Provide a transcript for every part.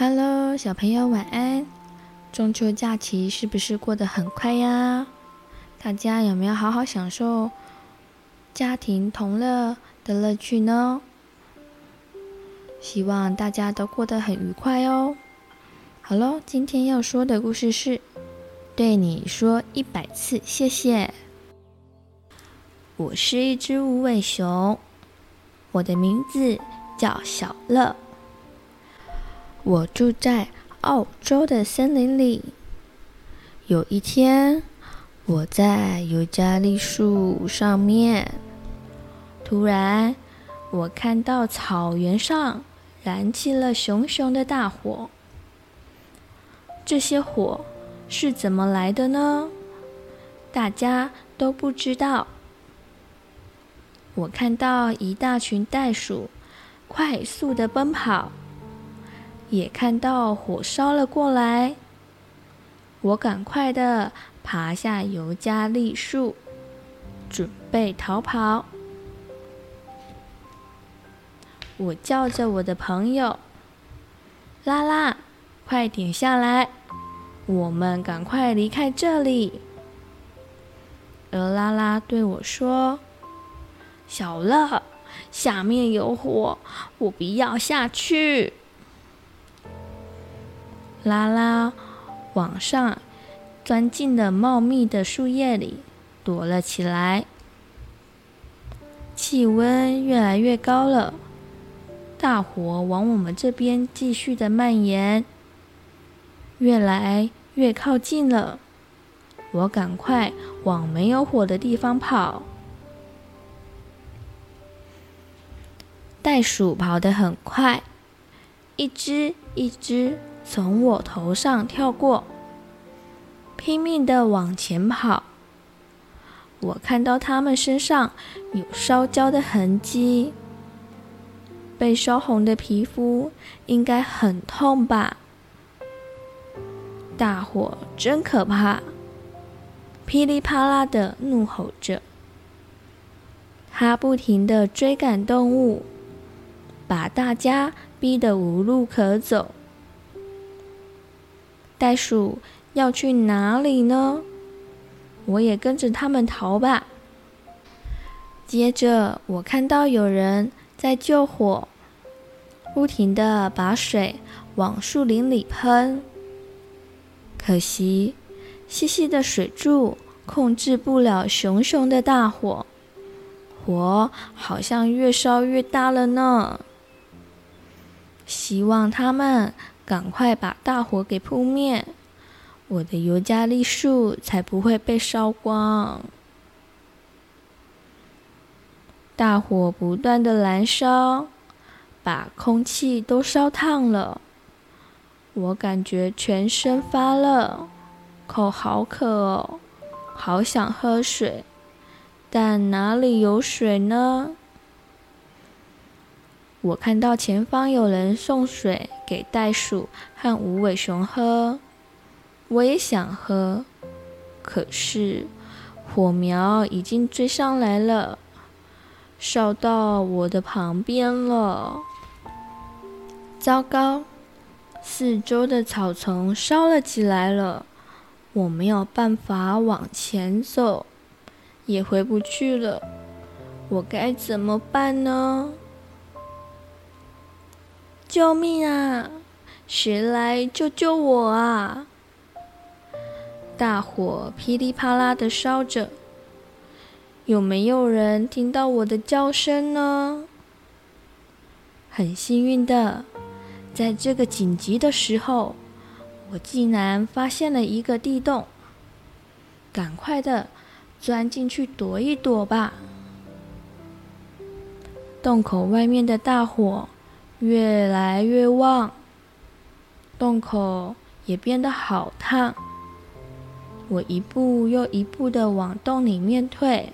Hello，小朋友晚安。中秋假期是不是过得很快呀？大家有没有好好享受家庭同乐的乐趣呢？希望大家都过得很愉快哦。好喽，今天要说的故事是对你说一百次谢谢。我是一只无尾熊，我的名字叫小乐。我住在澳洲的森林里。有一天，我在尤加利树上面，突然，我看到草原上燃起了熊熊的大火。这些火是怎么来的呢？大家都不知道。我看到一大群袋鼠快速的奔跑。也看到火烧了过来，我赶快的爬下尤加利树，准备逃跑。我叫着我的朋友拉拉，快点下来，我们赶快离开这里。而拉拉对我说：“小乐，下面有火，我不要下去。”拉拉往上钻进了茂密的树叶里，躲了起来。气温越来越高了，大火往我们这边继续的蔓延，越来越靠近了。我赶快往没有火的地方跑。袋鼠跑得很快，一只一只。从我头上跳过，拼命的往前跑。我看到他们身上有烧焦的痕迹，被烧红的皮肤应该很痛吧？大火真可怕！噼里啪啦的怒吼着，它不停的追赶动物，把大家逼得无路可走。袋鼠要去哪里呢？我也跟着他们逃吧。接着，我看到有人在救火，不停地把水往树林里喷。可惜，细细的水柱控制不了熊熊的大火，火好像越烧越大了呢。希望他们。赶快把大火给扑灭，我的尤加利树才不会被烧光。大火不断的燃烧，把空气都烧烫了。我感觉全身发热，口好渴哦，好想喝水，但哪里有水呢？我看到前方有人送水给袋鼠和无尾熊喝，我也想喝，可是火苗已经追上来了，烧到我的旁边了。糟糕，四周的草丛烧了起来了，我没有办法往前走，也回不去了，我该怎么办呢？救命啊！谁来救救我啊！大火噼里啪啦的烧着，有没有人听到我的叫声呢？很幸运的，在这个紧急的时候，我竟然发现了一个地洞，赶快的钻进去躲一躲吧。洞口外面的大火。越来越旺，洞口也变得好烫。我一步又一步的往洞里面退，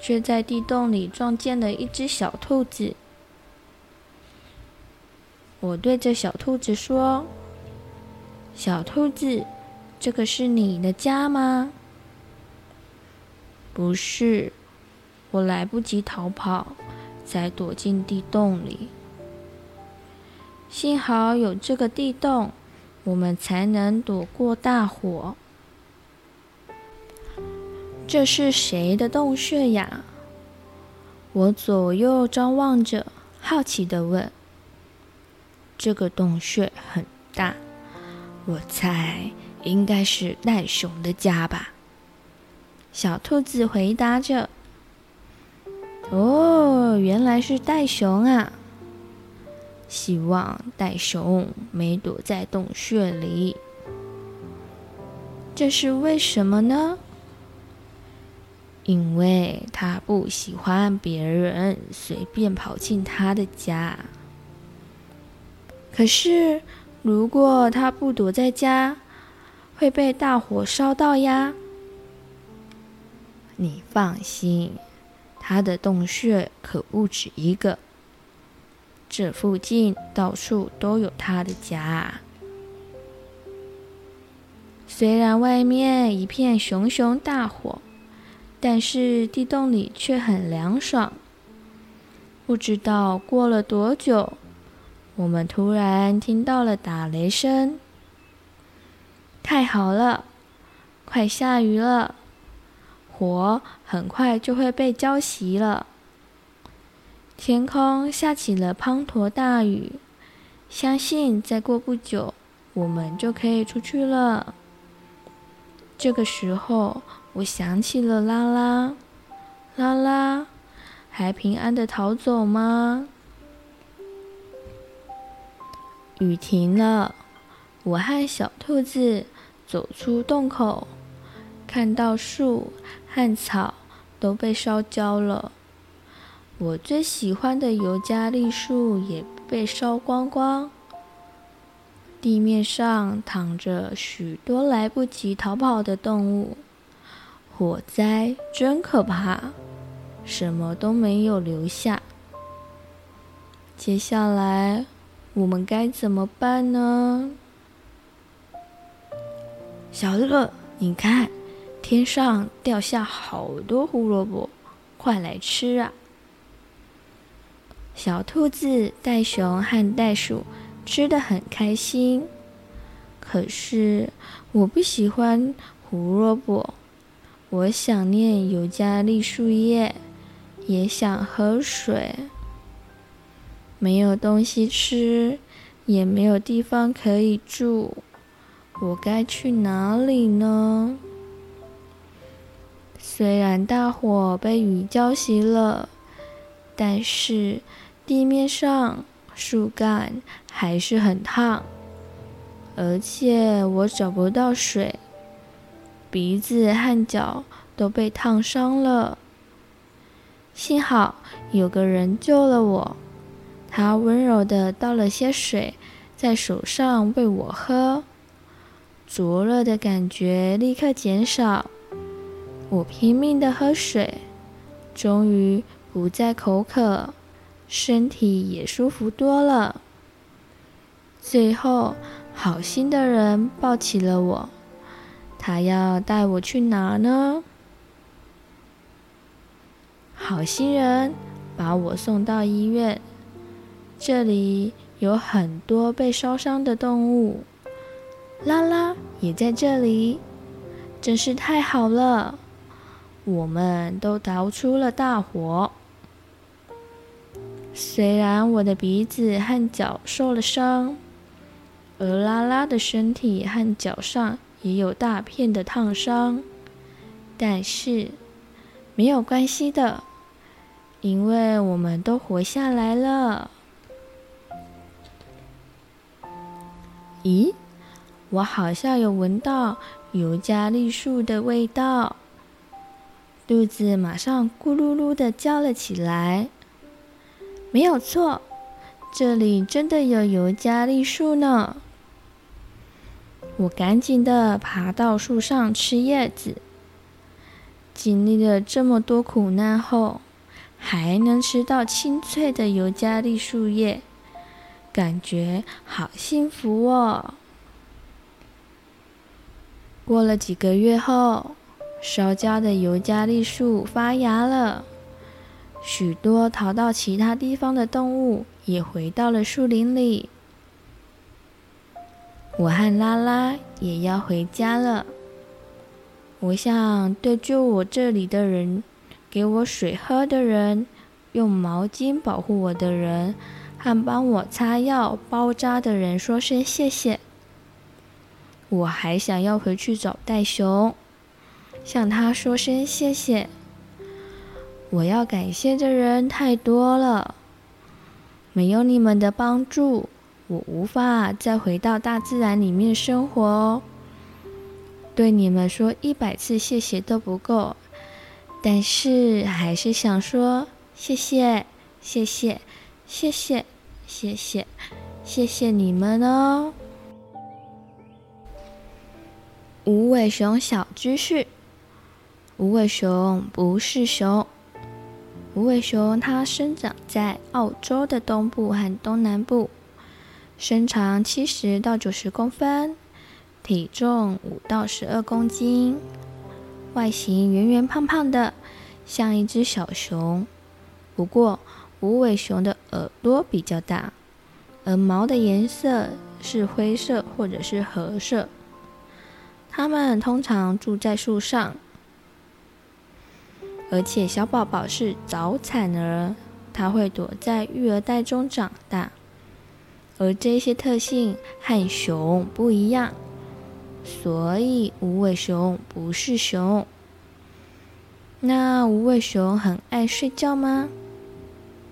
却在地洞里撞见了一只小兔子。我对着小兔子说：“小兔子，这个是你的家吗？”“不是，我来不及逃跑。”才躲进地洞里。幸好有这个地洞，我们才能躲过大火。这是谁的洞穴呀？我左右张望着，好奇地问。这个洞穴很大，我猜应该是袋熊的家吧。小兔子回答着。哦，原来是袋熊啊！希望袋熊没躲在洞穴里。这是为什么呢？因为他不喜欢别人随便跑进他的家。可是，如果他不躲在家，会被大火烧到呀。你放心。他的洞穴可不止一个，这附近到处都有他的家。虽然外面一片熊熊大火，但是地洞里却很凉爽。不知道过了多久，我们突然听到了打雷声。太好了，快下雨了。火很快就会被浇熄了。天空下起了滂沱大雨，相信再过不久，我们就可以出去了。这个时候，我想起了拉拉，拉拉还平安的逃走吗？雨停了，我和小兔子走出洞口。看到树和草都被烧焦了，我最喜欢的尤加利树也被烧光光。地面上躺着许多来不及逃跑的动物，火灾真可怕，什么都没有留下。接下来我们该怎么办呢？小乐，你看。天上掉下好多胡萝卜，快来吃啊！小兔子、袋熊和袋鼠吃得很开心。可是我不喜欢胡萝卜，我想念尤加利树叶，也想喝水。没有东西吃，也没有地方可以住，我该去哪里呢？虽然大火被雨浇熄了，但是地面上树干还是很烫，而且我找不到水，鼻子和脚都被烫伤了。幸好有个人救了我，他温柔地倒了些水在手上喂我喝，灼热的感觉立刻减少。我拼命的喝水，终于不再口渴，身体也舒服多了。最后，好心的人抱起了我，他要带我去哪呢？好心人把我送到医院，这里有很多被烧伤的动物，拉拉也在这里，真是太好了。我们都逃出了大火。虽然我的鼻子和脚受了伤，而拉拉的身体和脚上也有大片的烫伤，但是没有关系的，因为我们都活下来了。咦，我好像有闻到尤加利树的味道。肚子马上咕噜噜的叫了起来。没有错，这里真的有尤加利树呢。我赶紧的爬到树上吃叶子。经历了这么多苦难后，还能吃到清脆的尤加利树叶，感觉好幸福哦。过了几个月后。烧焦的尤加利树发芽了，许多逃到其他地方的动物也回到了树林里。我和拉拉也要回家了。我想对救我这里的人，给我水喝的人，用毛巾保护我的人，和帮我擦药包扎的人说声谢谢。我还想要回去找袋熊，向他说声谢谢。我要感谢的人太多了，没有你们的帮助，我无法再回到大自然里面生活哦。对你们说一百次谢谢都不够，但是还是想说谢谢，谢谢，谢谢，谢谢，谢谢你们哦。无尾熊小知识：无尾熊不是熊。无尾熊它生长在澳洲的东部和东南部，身长七十到九十公分，体重五到十二公斤，外形圆圆胖胖的，像一只小熊。不过，无尾熊的耳朵比较大，而毛的颜色是灰色或者是褐色。它们通常住在树上，而且小宝宝是早产儿，它会躲在育儿袋中长大。而这些特性和熊不一样，所以无尾熊不是熊。那无尾熊很爱睡觉吗？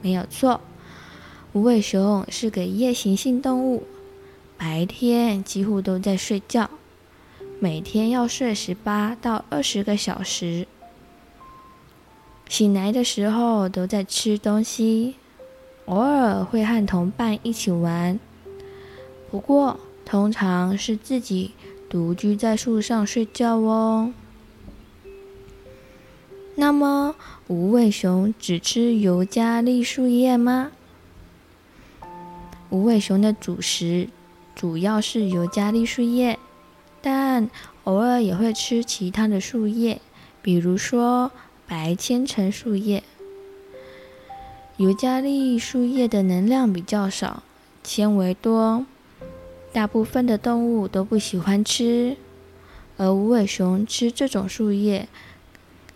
没有错，无尾熊是个夜行性动物，白天几乎都在睡觉。每天要睡十八到二十个小时，醒来的时候都在吃东西，偶尔会和同伴一起玩，不过通常是自己独居在树上睡觉哦。那么，无尾熊只吃尤加利树叶吗？无尾熊的主食主要是尤加利树叶。但偶尔也会吃其他的树叶，比如说白千层树叶。尤加利树叶的能量比较少，纤维多，大部分的动物都不喜欢吃。而无尾熊吃这种树叶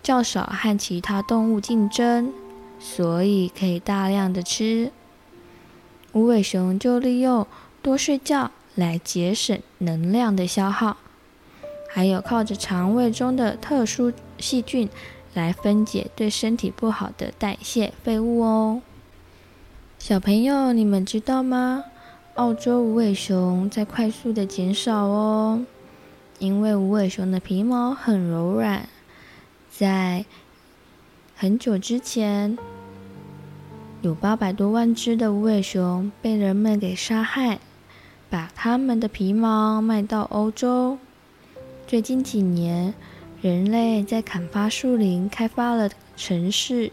较少，和其他动物竞争，所以可以大量的吃。无尾熊就利用多睡觉。来节省能量的消耗，还有靠着肠胃中的特殊细菌来分解对身体不好的代谢废物哦。小朋友，你们知道吗？澳洲无尾熊在快速的减少哦，因为无尾熊的皮毛很柔软，在很久之前，有八百多万只的无尾熊被人们给杀害。把它们的皮毛卖到欧洲。最近几年，人类在砍伐树林，开发了城市，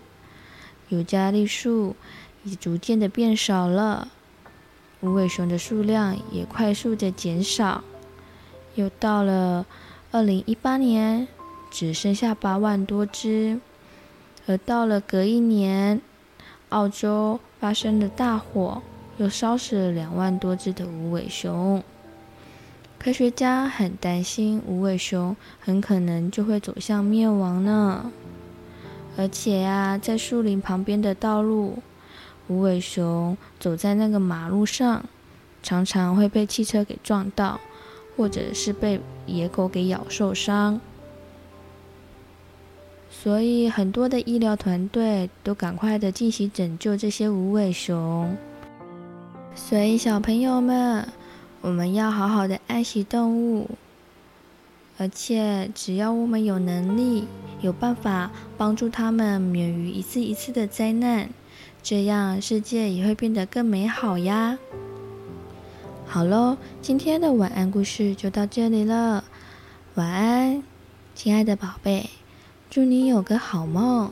尤加利树也逐渐的变少了，无尾熊的数量也快速的减少。又到了二零一八年，只剩下八万多只。而到了隔一年，澳洲发生了大火。又烧死了两万多只的无尾熊，科学家很担心无尾熊很可能就会走向灭亡呢。而且呀，在树林旁边的道路，无尾熊走在那个马路上，常常会被汽车给撞到，或者是被野狗给咬受伤。所以很多的医疗团队都赶快的进行拯救这些无尾熊。所以，小朋友们，我们要好好的爱惜动物，而且只要我们有能力、有办法帮助他们免于一次一次的灾难，这样世界也会变得更美好呀。好喽，今天的晚安故事就到这里了，晚安，亲爱的宝贝，祝你有个好梦。